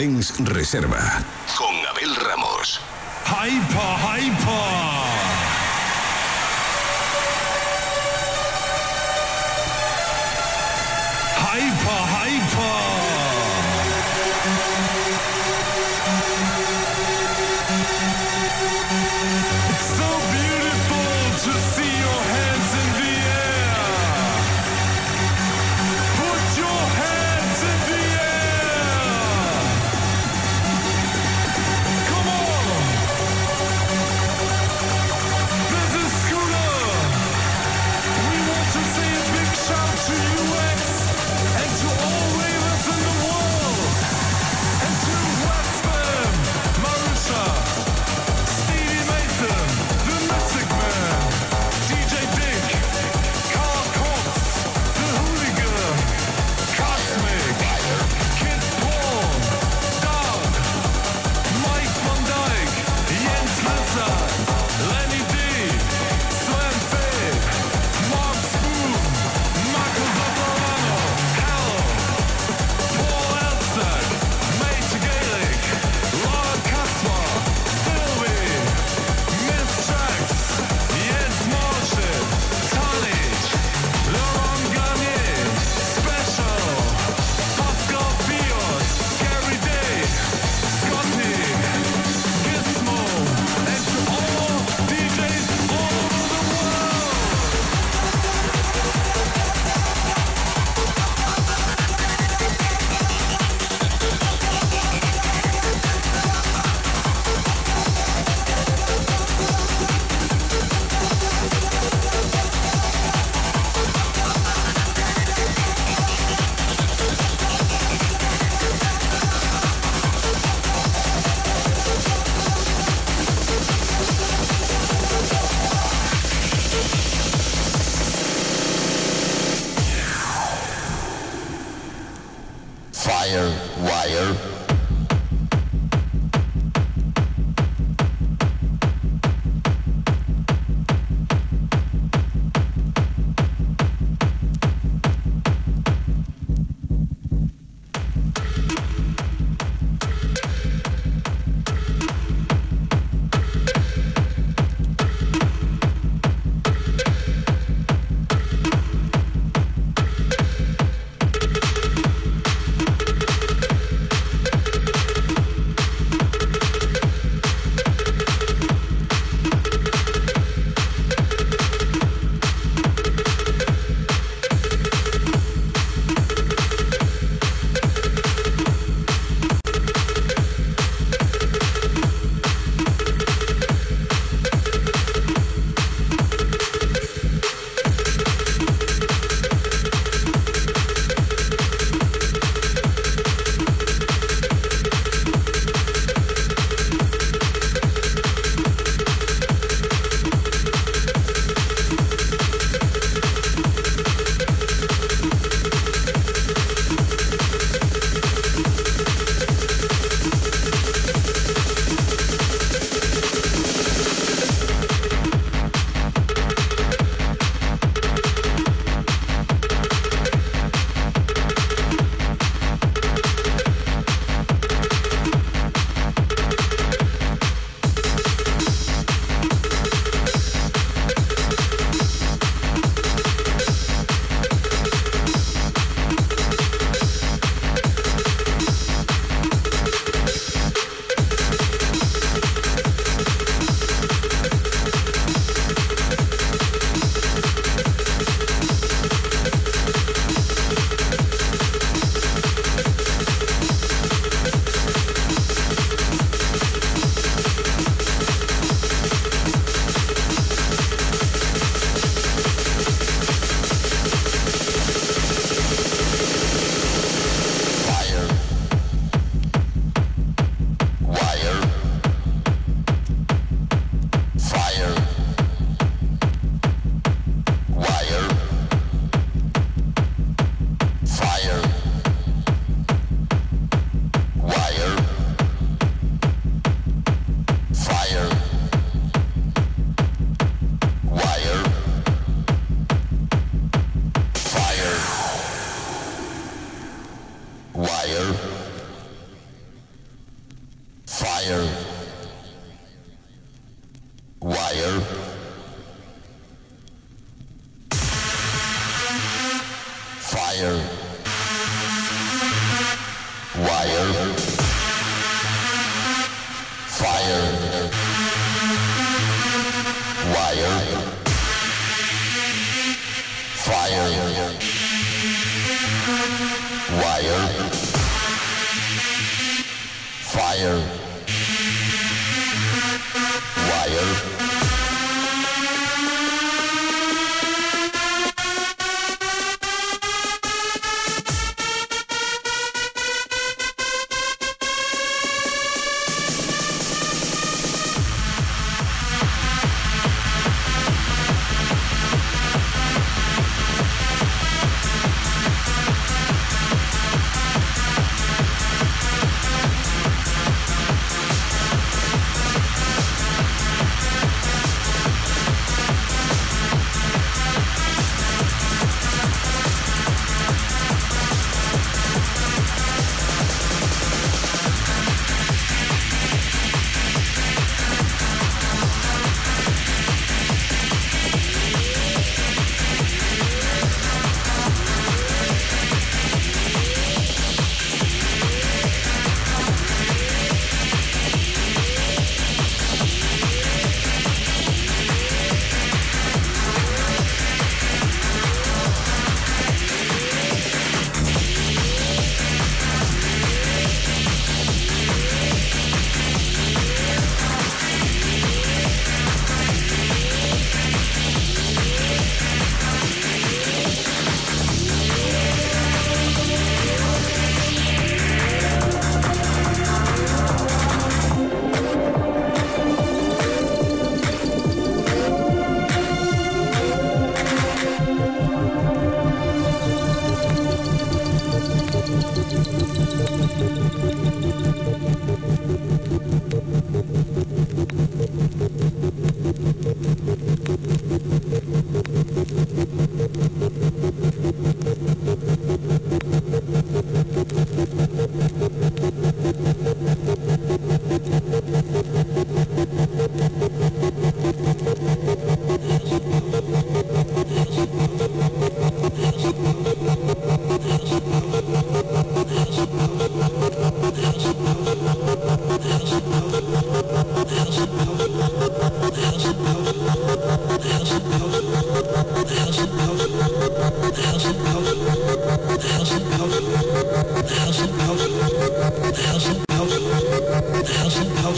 40 Dens Reserva. Con Abel Ramos. Hyper, hyper.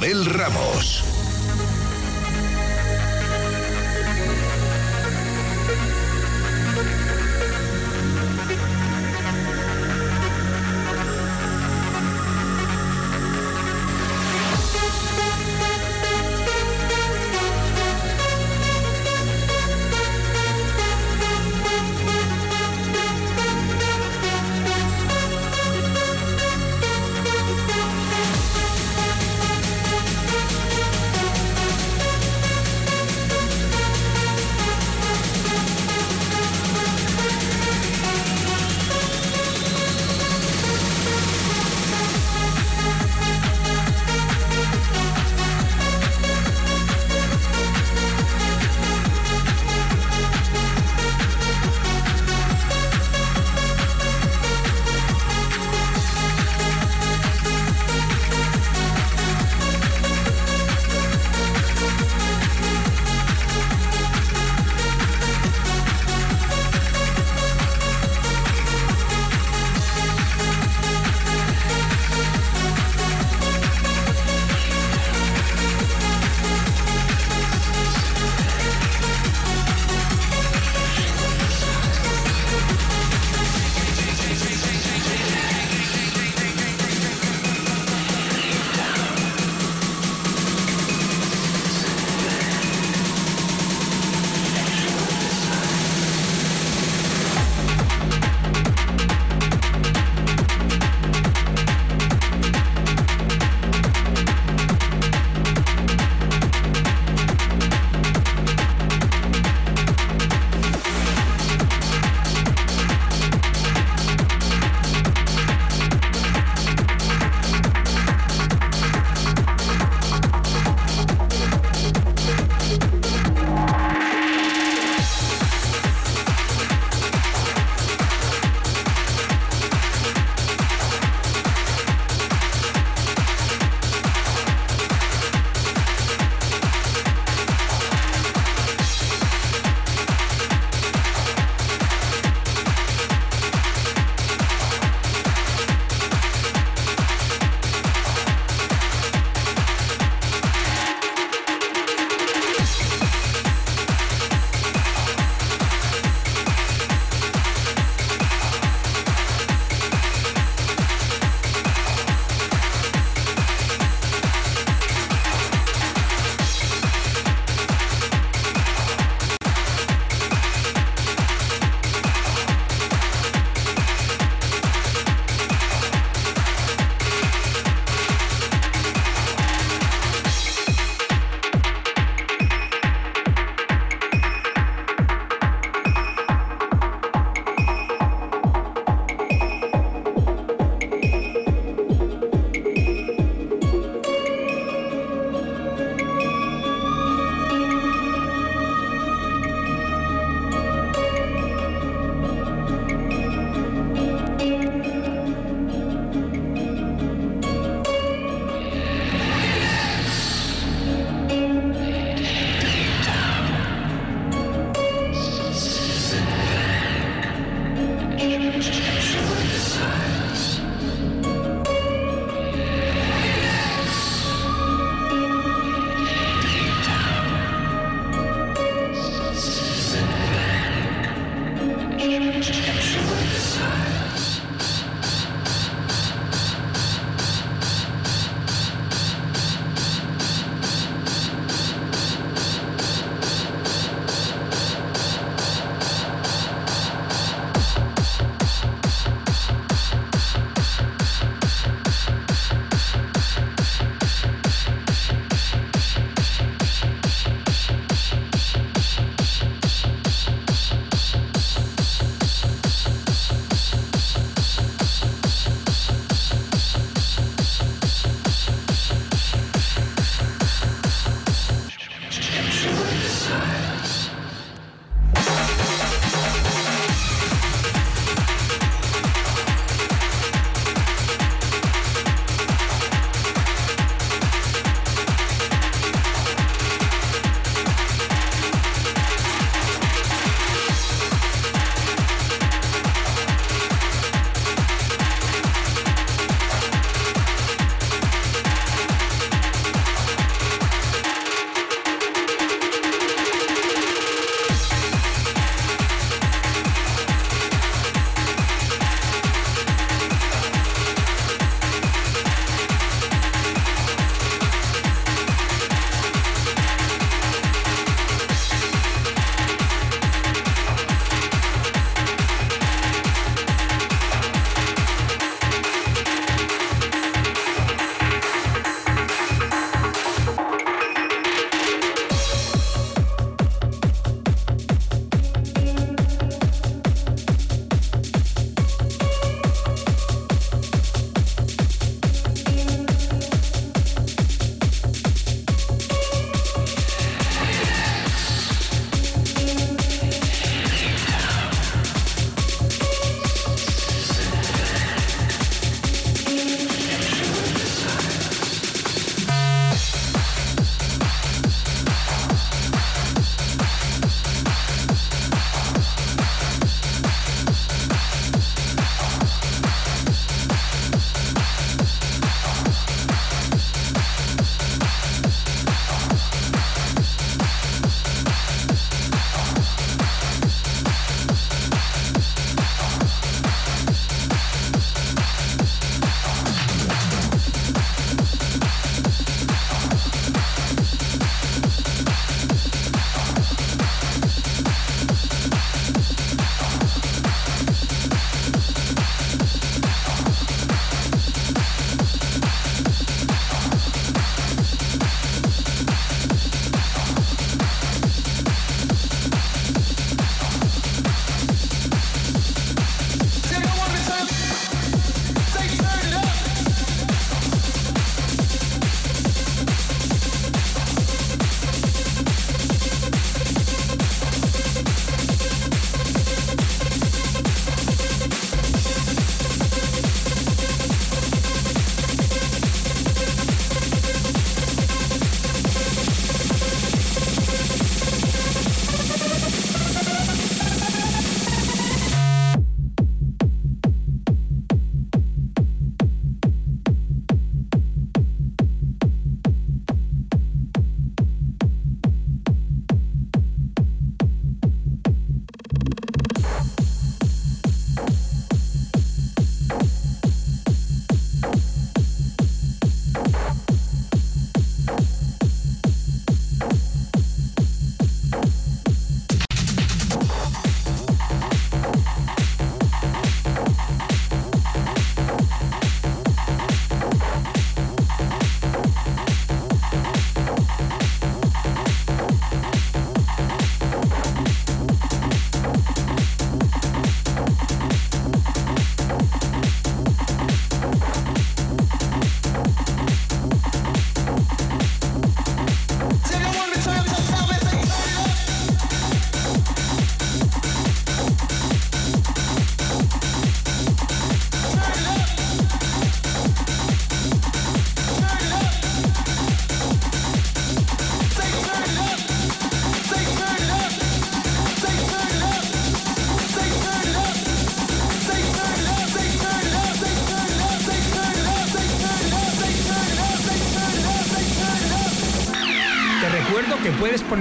Abel Ramos.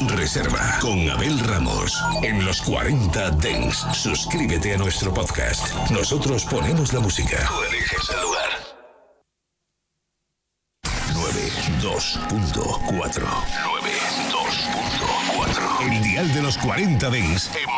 Reserva con Abel Ramos. En los 40 Dens, suscríbete a nuestro podcast. Nosotros ponemos la música. Tú eliges el lugar. 92.4 92.4 El dial de los 40 Dens en